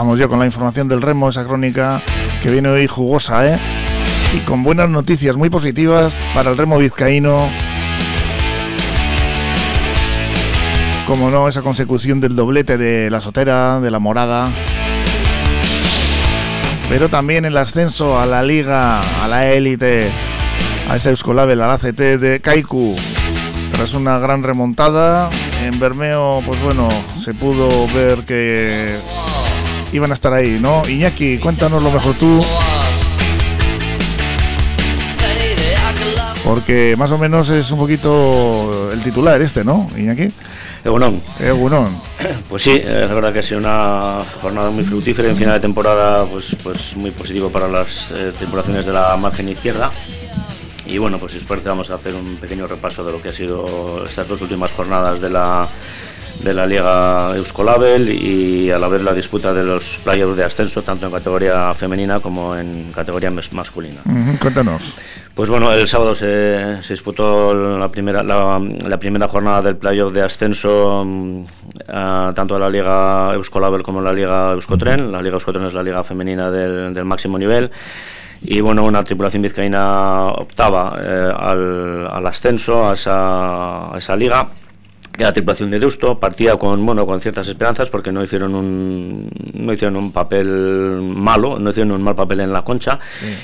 Vamos ya con la información del remo, esa crónica que viene hoy jugosa, ¿eh? Y con buenas noticias muy positivas para el remo vizcaíno. Como no, esa consecución del doblete de la Sotera, de la Morada. Pero también el ascenso a la Liga, a la élite, a ese Euskolabel, al ACT de Kaiku. Tras una gran remontada, en Bermeo, pues bueno, se pudo ver que iban a estar ahí, ¿no? Iñaki, cuéntanos lo mejor tú. Porque más o menos es un poquito el titular este, ¿no, Iñaki? Egunon. Egunon. Pues sí, es verdad que ha sido una jornada muy fructífera en final de temporada, pues, pues muy positivo para las eh, tripulaciones de la margen izquierda. Y bueno, pues si os parece vamos a hacer un pequeño repaso de lo que ha sido estas dos últimas jornadas de la, de la Liga Euskolabel y a la vez la disputa de los playoffs de ascenso, tanto en categoría femenina como en categoría masculina. cuéntanos. Pues bueno, el sábado se, disputó la primera, la, primera jornada del playoff de ascenso mm, tanto a la Liga Euskolabel como la Liga Euskotren. La Liga Euskotren es la liga femenina del máximo nivel y bueno, una tripulación vizcaína optaba eh, al, al, ascenso a esa, a esa liga la tripulación de Deusto partía con bueno con ciertas esperanzas porque no hicieron un no hicieron un papel malo no hicieron un mal papel en la concha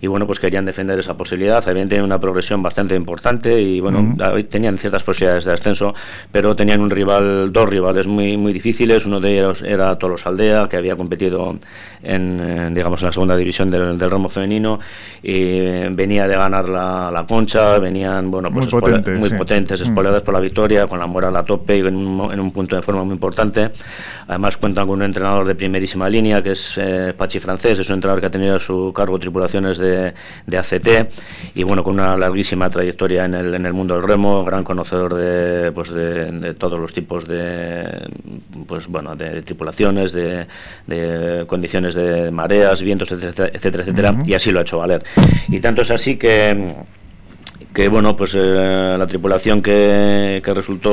y bueno pues querían defender esa posibilidad. Habían tenido una progresión bastante importante y bueno tenían ciertas posibilidades de ascenso pero tenían un rival dos rivales muy muy difíciles. Uno de ellos era Tolos Aldea que había competido en, digamos en la segunda división del, del ramo femenino y venía de ganar la, la concha. Venían bueno pues muy potentes, muy potentes por la victoria con la moral a tope en un, en un, punto de forma muy importante. Además cuentan con un entrenador de primerísima línea que es eh, Pachi Francés, es un entrenador que ha tenido a su cargo tripulaciones de, de, ACT y bueno, con una larguísima trayectoria en el, en el mundo del remo, gran conocedor de, pues de, todos los tipos de, pues bueno, de tripulaciones, de, de condiciones de mareas, vientos, etcétera, etcétera, etcétera y así lo ha hecho valer. Y tanto es así que que bueno pues eh, la tripulación que, que, resultó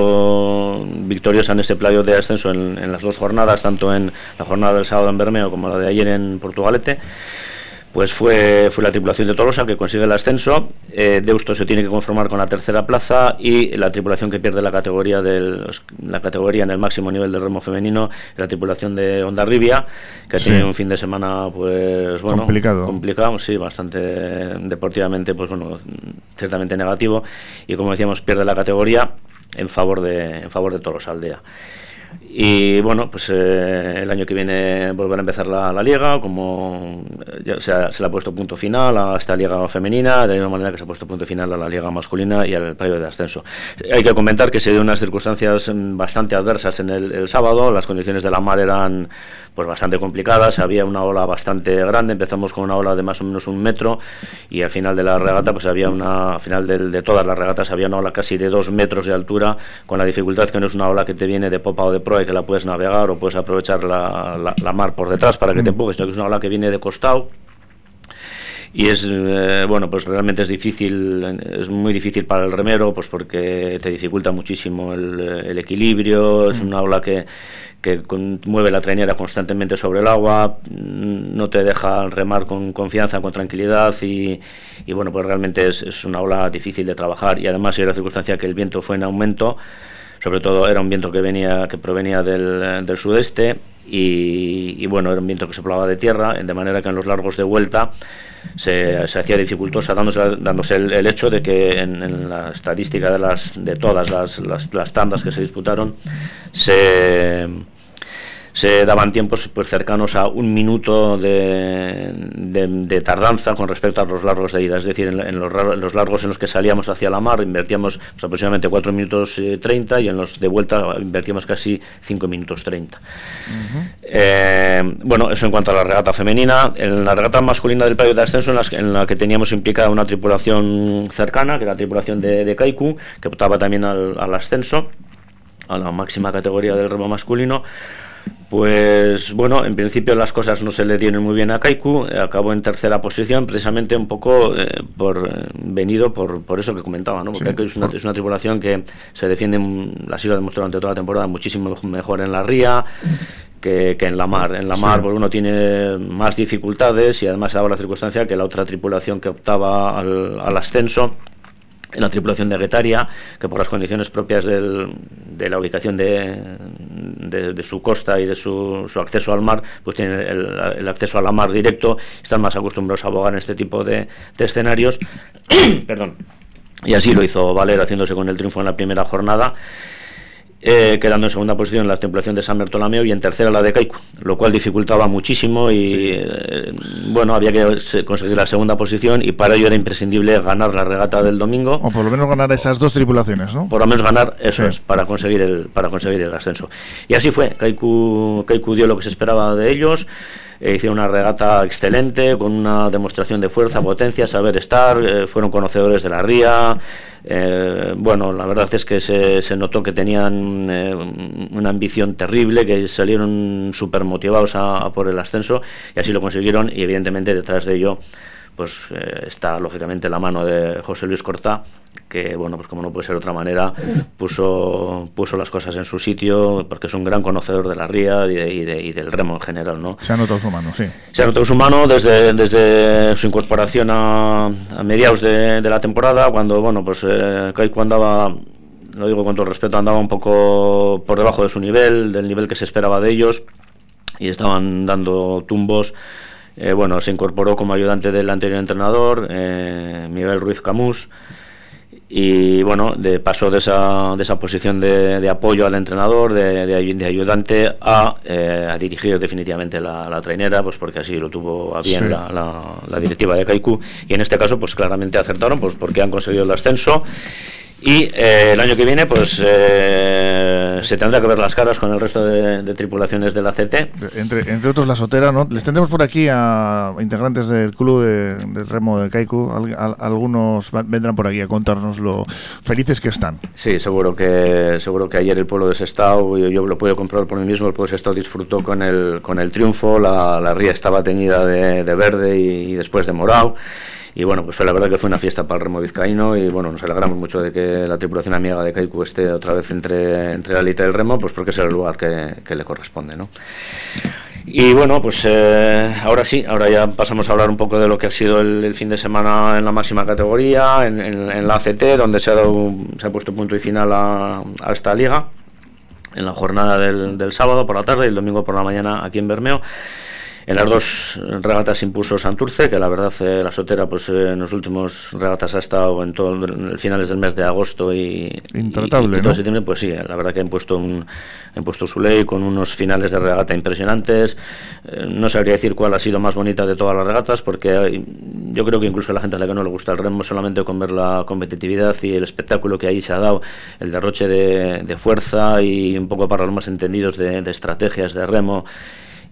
victoriosa en este playo de ascenso en, en, las dos jornadas tanto en la jornada del sábado en Bermeo como la de ayer en Portugalete pues fue, fue la tripulación de Tolosa que consigue el ascenso. Eh, Deusto se tiene que conformar con la tercera plaza y la tripulación que pierde la categoría del, la categoría en el máximo nivel del remo femenino, la tripulación de Ondarribia, que tiene un fin de semana pues bueno complicado. complicado, sí, bastante deportivamente pues bueno, ciertamente negativo y como decíamos pierde la categoría en favor de en favor de Tolosa Aldea. Y bueno, pues eh, el año que viene volverá a empezar la, la liga, como eh, ya se, le ha puesto punto final a esta liga femenina, de la misma manera que se ha puesto punto final a la liga masculina y al periodo de ascenso. Hay que comentar que se dio unas circunstancias mm, bastante adversas en el sábado, las condiciones de la mar eran pues bastante complicadas, había una ola bastante grande, empezamos con una ola de más o menos un metro y al final de la regata pues había una, al final de, de todas las regatas había una ola casi de dos metros de altura, con la dificultad que no es una ola que te viene de popa o de proa y que la puedes navegar o puedes aprovechar la, la, la mar por detrás para que te empujes, sino que es una ola que viene de costado y es eh, bueno pues realmente es difícil es muy difícil para el remero pues porque te dificulta muchísimo el, el equilibrio es una ola que que con, mueve la trainera constantemente sobre el agua, no te deja remar con confianza, con tranquilidad y, y bueno, pues realmente es, es, una ola difícil de trabajar. Y además era la circunstancia que el viento fue en aumento, sobre todo era un viento que venía que provenía del, del sudeste y, y, bueno, era un viento que soplaba de tierra, de manera que en los largos de vuelta se, se hacía dificultosa, dándose, dándose el, hecho de que en, en, la estadística de, las, de todas las, las tandas que se disputaron se se daban tiempos pues cercanos a un minuto de, de, de, tardanza con respecto a los largos de ida, es decir, en, en, los, en, los, largos en los que salíamos hacia la mar invertíamos pues, aproximadamente 4 minutos eh, 30 y en los de vuelta invertíamos casi 5 minutos 30. Uh -huh. eh, bueno, eso en cuanto a la regata femenina. En la regata masculina del periodo de ascenso, en, las, en la que teníamos implicada una tripulación cercana, que era la tripulación de, de Kaiku, que optaba también al, al ascenso, a la máxima categoría del remo masculino, Pues bueno, en principio las cosas no se le dieron muy bien a Kaiku, acabó en tercera posición, precisamente un poco eh, por eh, venido por, por eso que comentaba, ¿no? porque sí, es, una, es una tribulación que se defiende, así lo ha demostrado durante toda la temporada, muchísimo mejor en la ría, que, en la mar. En la mar pues, uno tiene más dificultades y además se daba la circunstancia que la otra tripulación que optaba al, al ascenso en la tripulación de Guetaria, que por las condiciones propias del, de la ubicación de, de, su costa y de su, su, acceso al mar, pues tienen el, el, acceso a la mar directo, están más acostumbrados a abogar en este tipo de, de escenarios. Perdón. Y así lo hizo Valer, haciéndose con el triunfo en la primera jornada eh, quedando en segunda posición en la tripulación de San Bertolomeo y en tercera la de Kaiku, lo cual dificultaba muchísimo y eh, bueno, había que conseguir la segunda posición y para ello era imprescindible ganar la regata del domingo. O por lo menos ganar esas dos tripulaciones, ¿no? Por lo menos ganar, eso es, para conseguir, el, para conseguir el ascenso. Y así fue, Kaiku dio lo que se esperaba de ellos. Eh, hicieron una regata excelente, con una demostración de fuerza, potencia, saber estar, eh, fueron conocedores de la ría. Eh, bueno, la verdad es que se, se notó que tenían una ambición terrible, que salieron súper motivados a, por el ascenso y así lo consiguieron y evidentemente detrás de ello pues está lógicamente la mano de José Luis Cortá, que bueno, pues como no puede ser de otra manera, puso, puso las cosas en su sitio, porque es un gran conocedor de la ría y, y, del remo en general, ¿no? Se ha notado su mano, sí. Se ha notado su mano desde, desde su incorporación a, a mediados de, de, la temporada, cuando, bueno, pues eh, Kaiku andaba, lo digo con todo respeto, andaba un poco por debajo de su nivel, del nivel que se esperaba de ellos, y estaban dando tumbos eh, bueno, se incorporó como ayudante del anterior entrenador, eh, Miguel Ruiz Camus, y bueno, de paso de esa, de esa posición de, de apoyo al entrenador, de, de, ayudante, a, eh, a, dirigir definitivamente la, la, trainera, pues porque así lo tuvo a bien sí. la, la, la, directiva de Kaiku, y en este caso pues claramente acertaron, pues porque han conseguido el ascenso y eh, el año que viene, pues eh, se tendrá que ver las caras con el resto de, de tripulaciones de la CT. Entre, entre, otros la Sotera, ¿no? Les tendremos por aquí a integrantes del club de, del remo de Kaiku. Al, al, algunos vendrán por aquí a contarnos lo felices que están. Sí, seguro que seguro que ayer el pueblo de Sestao, yo, yo lo puedo comprobar por mí mismo, el pueblo de Sestao disfrutó con el, con el triunfo. La, la ría estaba teñida de, de verde y, y después de morado y bueno, pues fue la verdad que fue una fiesta para el remo vizcaíno y bueno, nos alegramos mucho de que la tripulación amiga de Kaiku esté otra vez entre, entre la elite del remo, pues porque es el lugar que, le corresponde, ¿no? Y bueno, pues eh, ahora sí, ahora ya pasamos a hablar un poco de lo que ha sido el, fin de semana en la máxima categoría, en, en, en, la ACT, donde se ha, dado, se ha puesto punto y final a, a esta liga, en la jornada del, del sábado por la tarde y el domingo por la mañana aquí en Bermeo. En las dos regatas impuso Santurce, que la verdad eh, la Sotera pues eh, en los últimos regatas ha estado en todo el, finales del mes de agosto y intratable, y, y ¿no? septiembre, pues sí, la verdad que han puesto un puesto su ley con unos finales de regata impresionantes. Eh, no sabría decir cuál ha sido más bonita de todas las regatas, porque yo creo que incluso a la gente a la que no le gusta el remo solamente con ver la competitividad y el espectáculo que ahí se ha dado, el derroche de, de fuerza y un poco para los más entendidos de, de estrategias de remo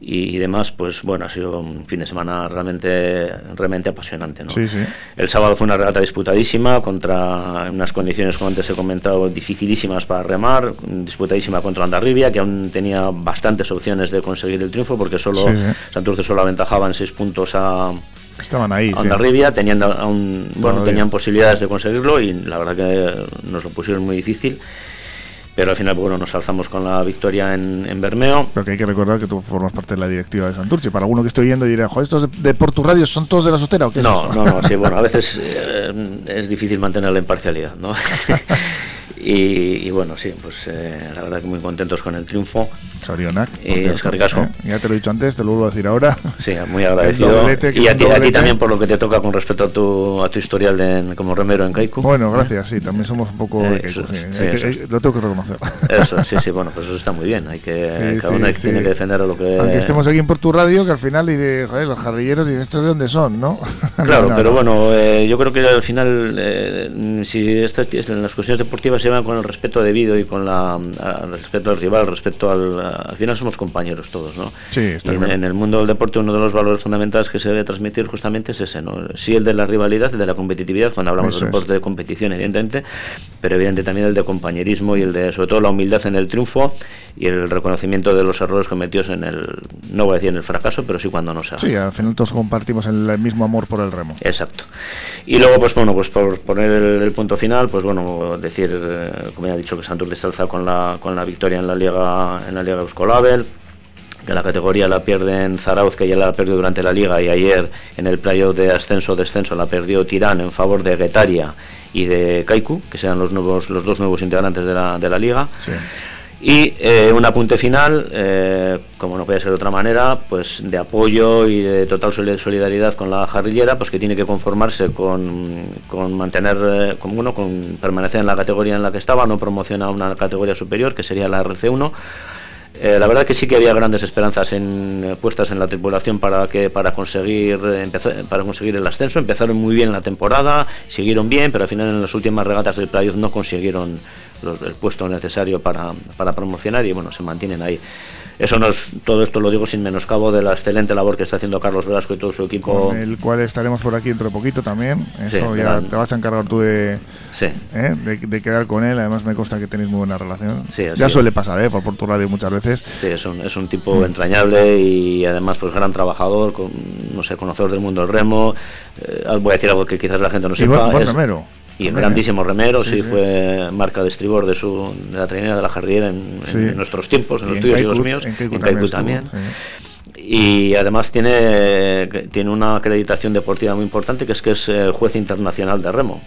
y, demás, pues bueno, ha sido un fin de semana realmente, realmente apasionante. ¿no? Sí, sí. El sábado fue una regata disputadísima contra unas condiciones, como antes he comentado, dificilísimas para remar, disputadísima contra Andarribia, que aún tenía bastantes opciones de conseguir el triunfo, porque solo sí. Santurce solo aventajaban seis puntos a, Estaban ahí. Andarribia, sí. tenían, aún, bueno, tenían posibilidades de conseguirlo y la verdad que nos lo pusieron muy difícil pero al final bueno nos alzamos con la victoria en, en Bermeo. Porque hay que recordar que tú formas parte de la directiva de Santurce. Para alguno que estoy oyendo y dirá joder estos de, de Portu Radio son todos de la sotera o qué no es no no sí bueno a veces eh, es difícil mantener la imparcialidad no y, y, bueno, sí, pues eh, la verdad que muy contentos con el triunfo. Sarionac. Y es eh, Ya te lo he dicho antes, te lo vuelvo a decir ahora. Sí, muy agradecido. Y a ti, a ti, también por lo que te toca con respecto a tu, a tu historial de, como remero en Kaiku. Bueno, gracias, sí, también somos un poco de Kaiku, sí. sí, es. lo tengo que reconocer. Eso, sí, sí, bueno, pues eso está muy bien. Hay que, cada uno tiene que defender a lo que... Aunque estemos aquí en por tu radio, que al final, y de, joder, los jarrilleros, y estos de dónde son, ¿no? Claro, no, pero no. bueno, eh, yo creo que al final, eh, si estas, las cuestiones deportivas se van con el respeto debido y con la al respeto al rival, respecto al al final somos compañeros todos, ¿no? Sí, está y en, en, el mundo del deporte uno de los valores fundamentales que se debe transmitir justamente es ese, ¿no? Sí el de la rivalidad, el de la competitividad, cuando hablamos Eso de deporte de competición, evidentemente, pero evidentemente también el de compañerismo y el de sobre todo la humildad en el triunfo y el reconocimiento de los errores cometidos en el no voy a decir en el fracaso, pero sí cuando no se Sí, al final todos compartimos el mismo amor por el remo. Exacto. Y luego pues bueno, pues por poner el, el punto final, pues bueno, decir eh, como ya he dicho que Santur desalza con la, con la victoria en la Liga, en la Liga Euskolabel, que la categoría la pierde en Zarauz, que ya la perdió durante la liga, y ayer en el playoff de ascenso-descenso la perdió Tirán en favor de Guetaria y de Kaiku, que sean los nuevos los dos nuevos integrantes de la, de la liga. Y eh, un apunte final, eh, como no puede ser de otra manera, pues de apoyo y de total solidaridad con la jarrillera, pues que tiene que conformarse con, con mantener, eh, con, bueno, con permanecer en la categoría en la que estaba, no promociona una categoría superior, que sería la RC1 eh, la verdad que sí que había grandes esperanzas en, eh, puestas en la tripulación para que para conseguir para conseguir el ascenso. Empezaron muy bien la temporada, siguieron bien, pero al final en las últimas regatas del playoff no consiguieron el puesto necesario para, para promocionar y bueno, se mantienen ahí. Eso nos, todo esto lo digo sin menoscabo de la excelente labor que está haciendo Carlos Velasco y todo su equipo. Con el cual estaremos por aquí dentro de poquito también. Eso ya te vas a encargar tú de, ¿eh? de, quedar con él. Además me consta que tenéis muy buena relación. ya suele pasar ¿eh? por, por, tu radio muchas veces. Sí, es un, es un tipo entrañable y además pues gran trabajador, con, no sé, conocedor del mundo del remo. Eh, voy a decir algo que quizás la gente no sepa. buen remero. Y un grandísimo remero, sí, fue marca de estribor de, su, de la trainera de la Jardiera en, nuestros tiempos, en los tuyos y los míos, en Kaiku también. Y además tiene, tiene una acreditación deportiva muy importante, que es que es eh, juez internacional de remo.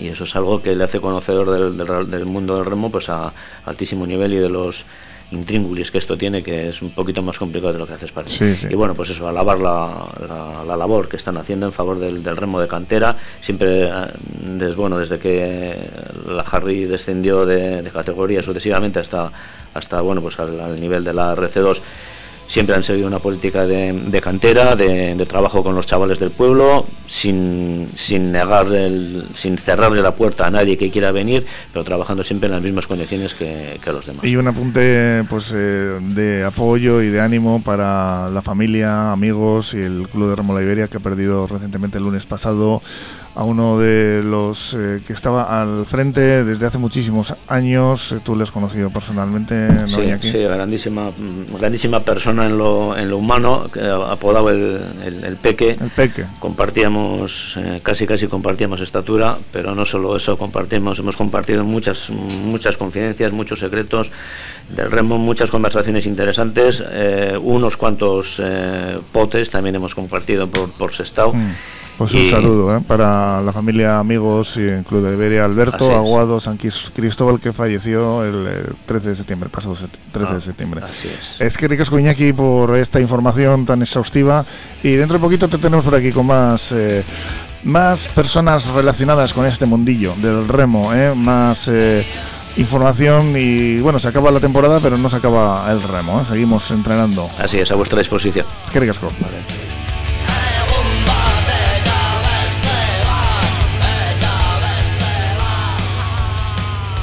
Y eso es algo que le hace conocedor del, del mundo del remo pues a altísimo nivel y de los intríngulis que esto tiene, que es un poquito más complicado de lo que haces para Y bueno, pues eso, alabar la, la, labor que están haciendo en favor del, remo de cantera. Siempre, desde, bueno, desde que la Harry descendió de, categoría sucesivamente hasta, hasta bueno, pues al nivel de la RC2 siempre han seguido una política de, cantera, de, trabajo con los chavales del pueblo, sin, sin negar sin cerrarle la puerta a nadie que quiera venir, pero trabajando siempre en las mismas condiciones que, los demás. Y un apunte pues eh, de apoyo y de ánimo para la familia, amigos y el Club de Remo La Iberia que ha perdido recientemente el lunes pasado a uno de los eh, que estaba al frente desde hace muchísimos años. Eh, tú le has conocido personalmente, ¿no? Sí, sí, grandísima, grandísima persona en lo, en lo humano, apodado el, el, Peque. El Peque. Compartíamos, eh, casi casi compartíamos estatura, pero no solo eso, compartimos, hemos compartido muchas, muchas confidencias, muchos secretos del remo, muchas conversaciones interesantes, unos cuantos potes también hemos compartido por, por Sestao. Mm. Pues un saludo ¿eh? para la familia, amigos y el Club de Iberia, Alberto Aguado San Cristóbal, que falleció el 13 de septiembre, pasado 13 de ah, septiembre. Así es. Es que ricas Iñaki por esta información tan exhaustiva y dentro de poquito te tenemos por aquí con más... Eh, más personas relacionadas con este mundillo del remo, ¿eh? más eh, información y bueno, se acaba la temporada, pero no se acaba el remo, seguimos entrenando. Así es, a vuestra disposición. Es que ricasco. Vale.